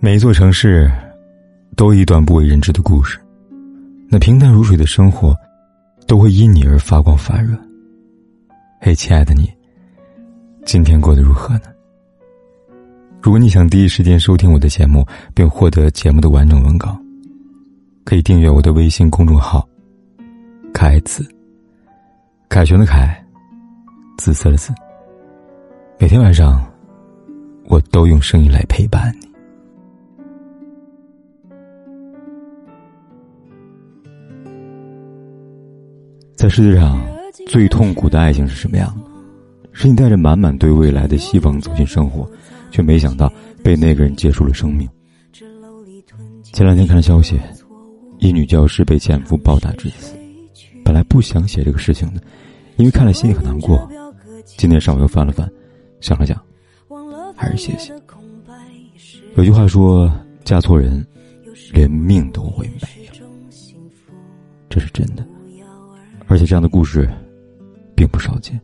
每一座城市，都一段不为人知的故事。那平淡如水的生活，都会因你而发光发热。嘿，亲爱的你，今天过得如何呢？如果你想第一时间收听我的节目，并获得节目的完整文稿，可以订阅我的微信公众号“凯子”。凯旋的凯，紫色的紫。每天晚上，我都用声音来陪伴你。在世界上，最痛苦的爱情是什么样的？是你带着满满对未来的希望走进生活，却没想到被那个人结束了生命。前两天看了消息，一女教师被前夫暴打致死。本来不想写这个事情的，因为看了心里很难过。今天上午又翻了翻，想了想，还是谢谢。有句话说：“嫁错人，连命都会没了。”这是真的。而且这样的故事，并不少见。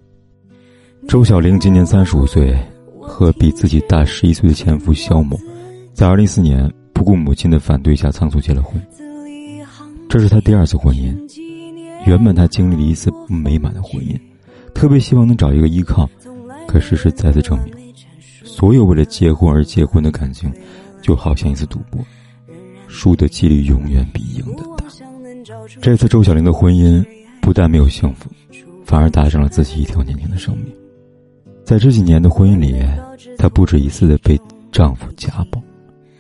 周小玲今年三十五岁，和比自己大十一岁的前夫肖某，在二零一四年不顾母亲的反对下仓促结了婚。这是他第二次婚姻。原本他经历了一次美满的婚姻，特别希望能找一个依靠，可事实再次证明，所有为了结婚而结婚的感情，就好像一次赌博，输的几率永远比赢的大。这次周小玲的婚姻。不但没有幸福，反而搭上了自己一条年轻的生命。在这几年的婚姻里，她不止一次的被丈夫家暴，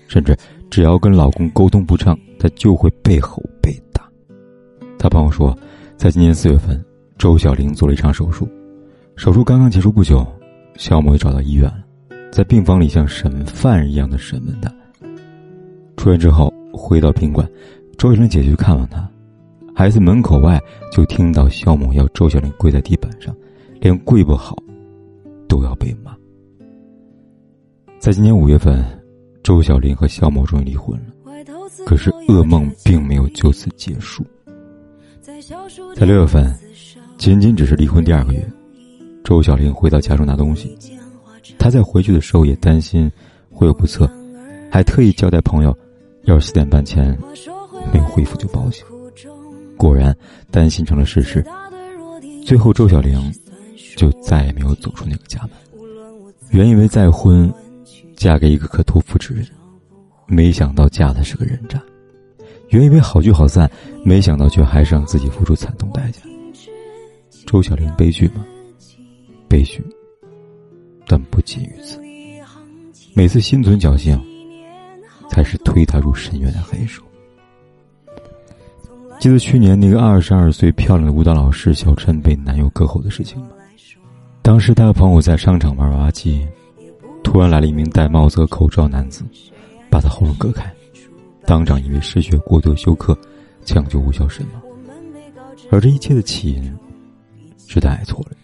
甚至只要跟老公沟通不畅，她就会被吼被打。她朋友说，在今年四月份，周小玲做了一场手术，手术刚刚结束不久，肖某也找到医院了，在病房里像审犯人一样的审问他。出院之后回到宾馆，周小玲姐姐去看望他。孩子门口外就听到肖某要周小玲跪在地板上，连跪不好，都要被骂。在今年五月份，周小玲和肖某终于离婚了，可是噩梦并没有就此结束。在六月份，仅仅只是离婚第二个月，周小玲回到家中拿东西，她在回去的时候也担心会有不测，还特意交代朋友，要是四点半前没有恢复就报警。果然，担心成了事实。最后，周小玲就再也没有走出那个家门。原以为再婚，嫁给一个可托付之人，没想到嫁的是个人渣。原以为好聚好散，没想到却还是让自己付出惨痛代价。周小玲悲剧吗？悲剧，但不仅于此。每次心存侥幸，才是推他入深渊的黑手。记得去年那个二十二岁漂亮的舞蹈老师小陈被男友割喉的事情吗？当时他和朋友在商场玩娃娃机，突然来了一名戴帽子和口罩男子，把他喉咙割开，当场因为失血过多休克，抢救无效身亡。而这一切的起因，是他爱错了。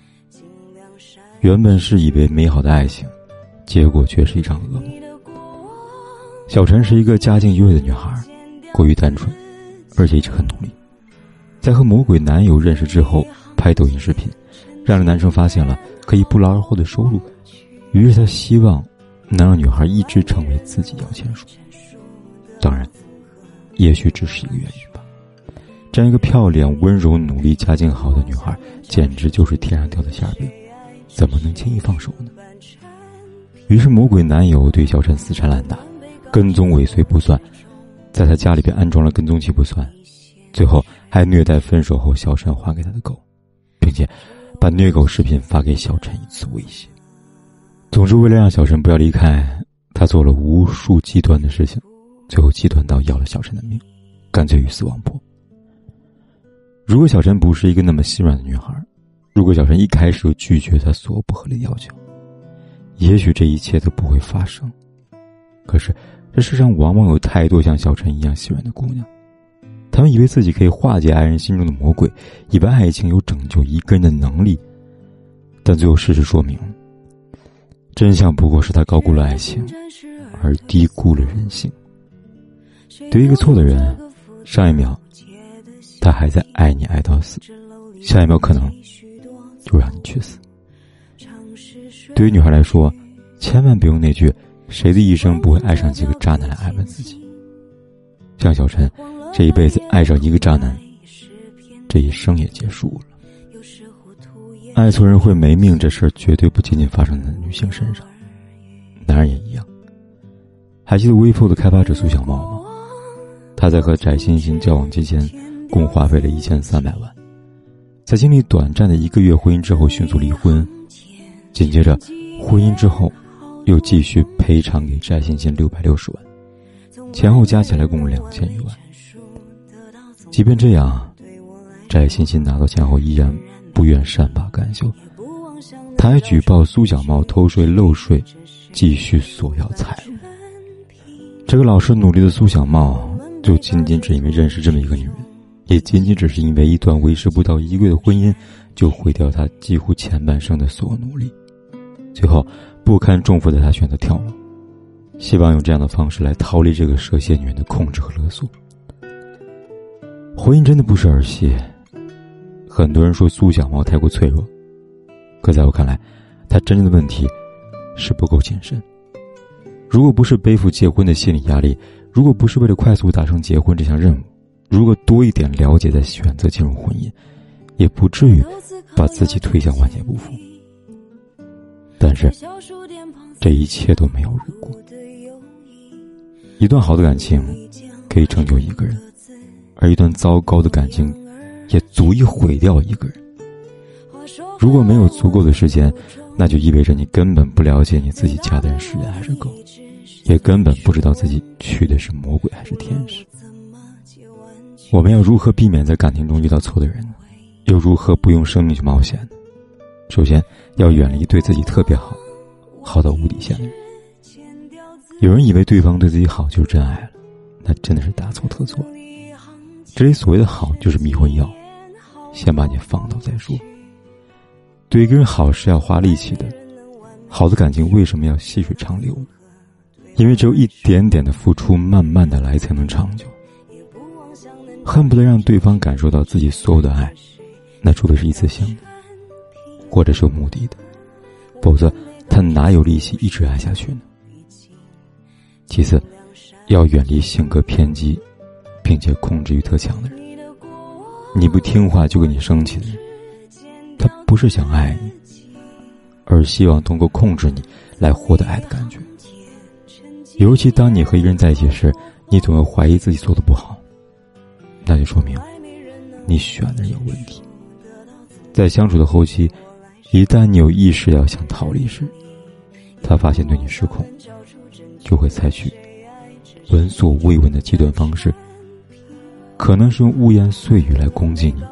原本是以为美好的爱情，结果却是一场噩梦。小陈是一个家境优越的女孩，过于单纯。而且一直很努力，在和魔鬼男友认识之后，拍抖音视频，让这男生发现了可以不劳而获的收入，于是他希望能让女孩一直成为自己摇钱树。当然，也许只是一个原因吧。这样一个漂亮、温柔、努力、家境好的女孩，简直就是天上掉的馅饼，怎么能轻易放手呢？于是魔鬼男友对小陈死缠烂打，跟踪尾随不算。在他家里边安装了跟踪器不算，最后还虐待分手后小陈还给他的狗，并且把虐狗视频发给小陈以此威胁。总之，为了让小陈不要离开，他做了无数极端的事情，最后极端到要了小陈的命，干脆鱼死网破。如果小陈不是一个那么心软的女孩，如果小陈一开始就拒绝他所有不合理要求，也许这一切都不会发生。可是。这世上往往有太多像小陈一样心软的姑娘，她们以为自己可以化解爱人心中的魔鬼，以为爱情有拯救一个人的能力，但最后事实说明，真相不过是他高估了爱情，而低估了人性。对一个错的人，上一秒他还在爱你爱到死，下一秒可能就让你去死。对于女孩来说，千万别用那句。谁的一生不会爱上几个渣男来安慰自己？像小陈，这一辈子爱上一个渣男，这一生也结束了。爱错人会没命，这事儿绝对不仅仅发生在女性身上，男人也一样。还记得微 o 的开发者苏小茂吗？他在和翟欣欣交往期间，共花费了一千三百万，在经历短暂的一个月婚姻之后，迅速离婚。紧接着，婚姻之后，又继续赔偿给翟欣欣六百六十万，前后加起来共两千余万。即便这样，翟欣欣拿到钱后依然。不愿善罢甘休，他还举报苏小茂偷税漏税，继续索要财物。这个老实努力的苏小茂，就仅仅只因为认识这么一个女人，也仅仅只是因为一段维持不到一个月的婚姻，就毁掉他几乎前半生的所有努力。最后，不堪重负的他选择跳楼，希望用这样的方式来逃离这个蛇蝎女人的控制和勒索。婚姻真的不是儿戏。很多人说苏小茂太过脆弱，可在我看来，他真正的问题是不够谨慎。如果不是背负结婚的心理压力，如果不是为了快速达成结婚这项任务，如果多一点了解再选择进入婚姻，也不至于把自己推向万劫不复。但是，这一切都没有如果。一段好的感情可以成就一个人，而一段糟糕的感情。也足以毁掉一个人。如果没有足够的时间，那就意味着你根本不了解你自己嫁的人是人还是狗，也根本不知道自己娶的是魔鬼还是天使。我们要如何避免在感情中遇到错的人？又如何不用生命去冒险呢？首先，要远离对自己特别好、好到无底线的人。有人以为对方对自己好就是真爱了，那真的是大错特错。这里所谓的好，就是迷魂药，先把你放倒再说。对一个人好是要花力气的，好的感情为什么要细水长流？因为只有一点点的付出，慢慢的来才能长久。恨不得让对方感受到自己所有的爱，那除非是一次性的，或者是有目的的，否则他哪有力气一直爱下去呢？其次，要远离性格偏激。并且控制欲特强的人，你不听话就跟你生气的人，他不是想爱你，而希望通过控制你来获得爱的感觉。尤其当你和一个人在一起时，你总要怀疑自己做的不好，那就说明你选的人有问题。在相处的后期，一旦你有意识要想逃离时，他发现对你失控，就会采取闻所未闻的极端方式。可能是用污言碎语来攻击你，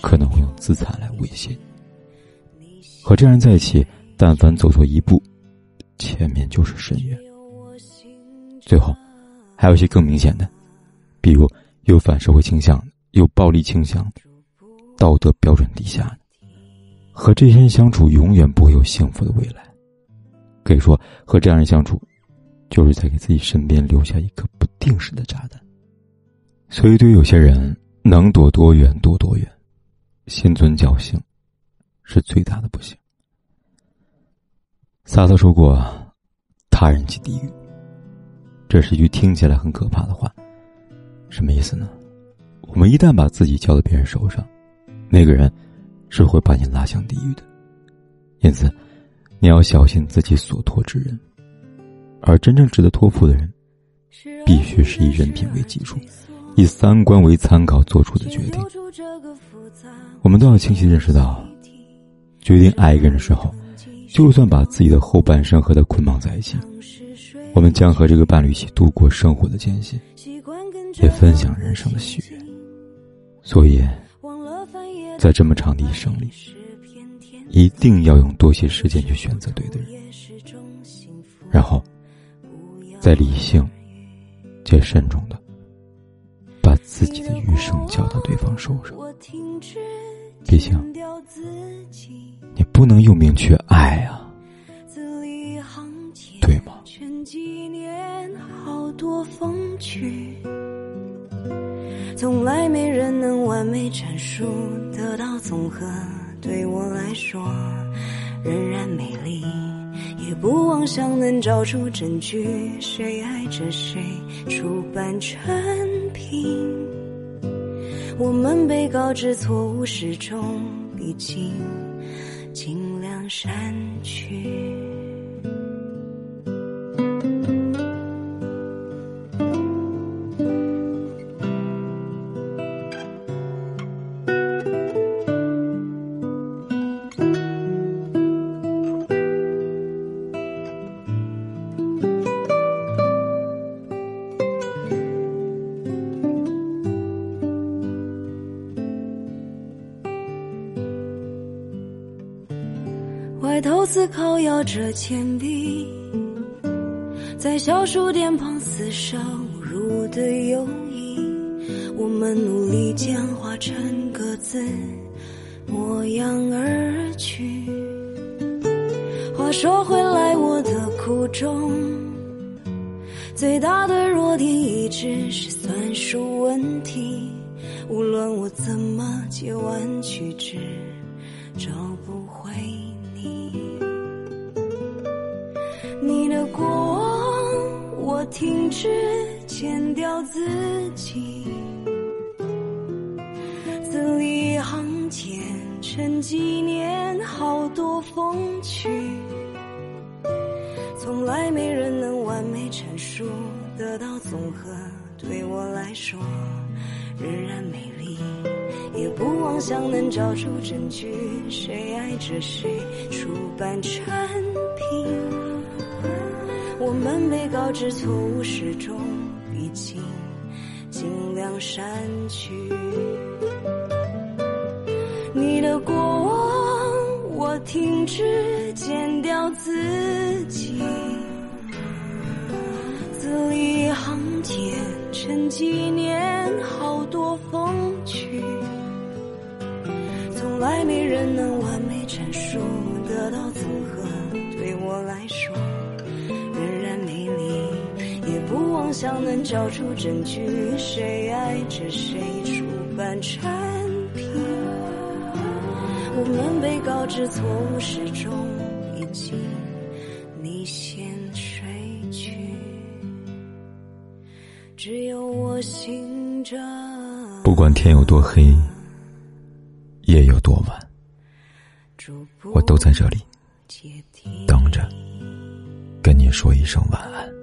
可能会用自残来威胁你。和这样人在一起，但凡走错一步，前面就是深渊。最后，还有一些更明显的，比如有反社会倾向，有暴力倾向，道德标准低下。和这些人相处，永远不会有幸福的未来。可以说，和这样人相处，就是在给自己身边留下一颗不定时的炸弹。所以，对于有些人，能躲多远躲多远，心存侥幸，是最大的不幸。萨特说过：“他人即地狱。”这是一句听起来很可怕的话，什么意思呢？我们一旦把自己交到别人手上，那个人是会把你拉向地狱的。因此，你要小心自己所托之人，而真正值得托付的人，必须是以人品为基础。以三观为参考做出的决定，我们都要清晰认识到，决定爱一个人的时候，就算把自己的后半生和他捆绑在一起，我们将和这个伴侣一起度过生活的艰辛，也分享人生的喜悦。所以，在这么长的一生里，一定要用多些时间去选择对的人，然后，再理性且慎重的把。自己的余生交到对方手上，毕竟你不能用命去爱啊，几年，好多风趣？从来没人能完美阐述得到总和，对我来说仍然美丽。也不妄想能找出证据，谁爱着谁，出版成品。我们被告知错误始终必经，尽量删去。头思考，摇着铅笔，在小数点旁厮杀侮辱的友谊。我们努力简化成各自模样而去。话说回来，我的苦衷，最大的弱点一直是算术问题。无论我怎么借弯曲直，找停止剪掉自己，字里行间成纪念，好多风趣。从来没人能完美阐述，得到总和，对我来说仍然美丽。也不妄想能找出证据，谁爱着谁，出版成品。我们被告知错误始终已经，尽量删去你的过往，我停止剪掉自己，字里行间沉几年，好多风趣，从来没人能完美阐述，得到综合，对我来说。想能找出证据，谁爱着谁，出版产品。我们被告知错误始终已经，你先睡去，只有我醒着。不管天有多黑，夜有多晚，我都在这里等着，跟你说一声晚安。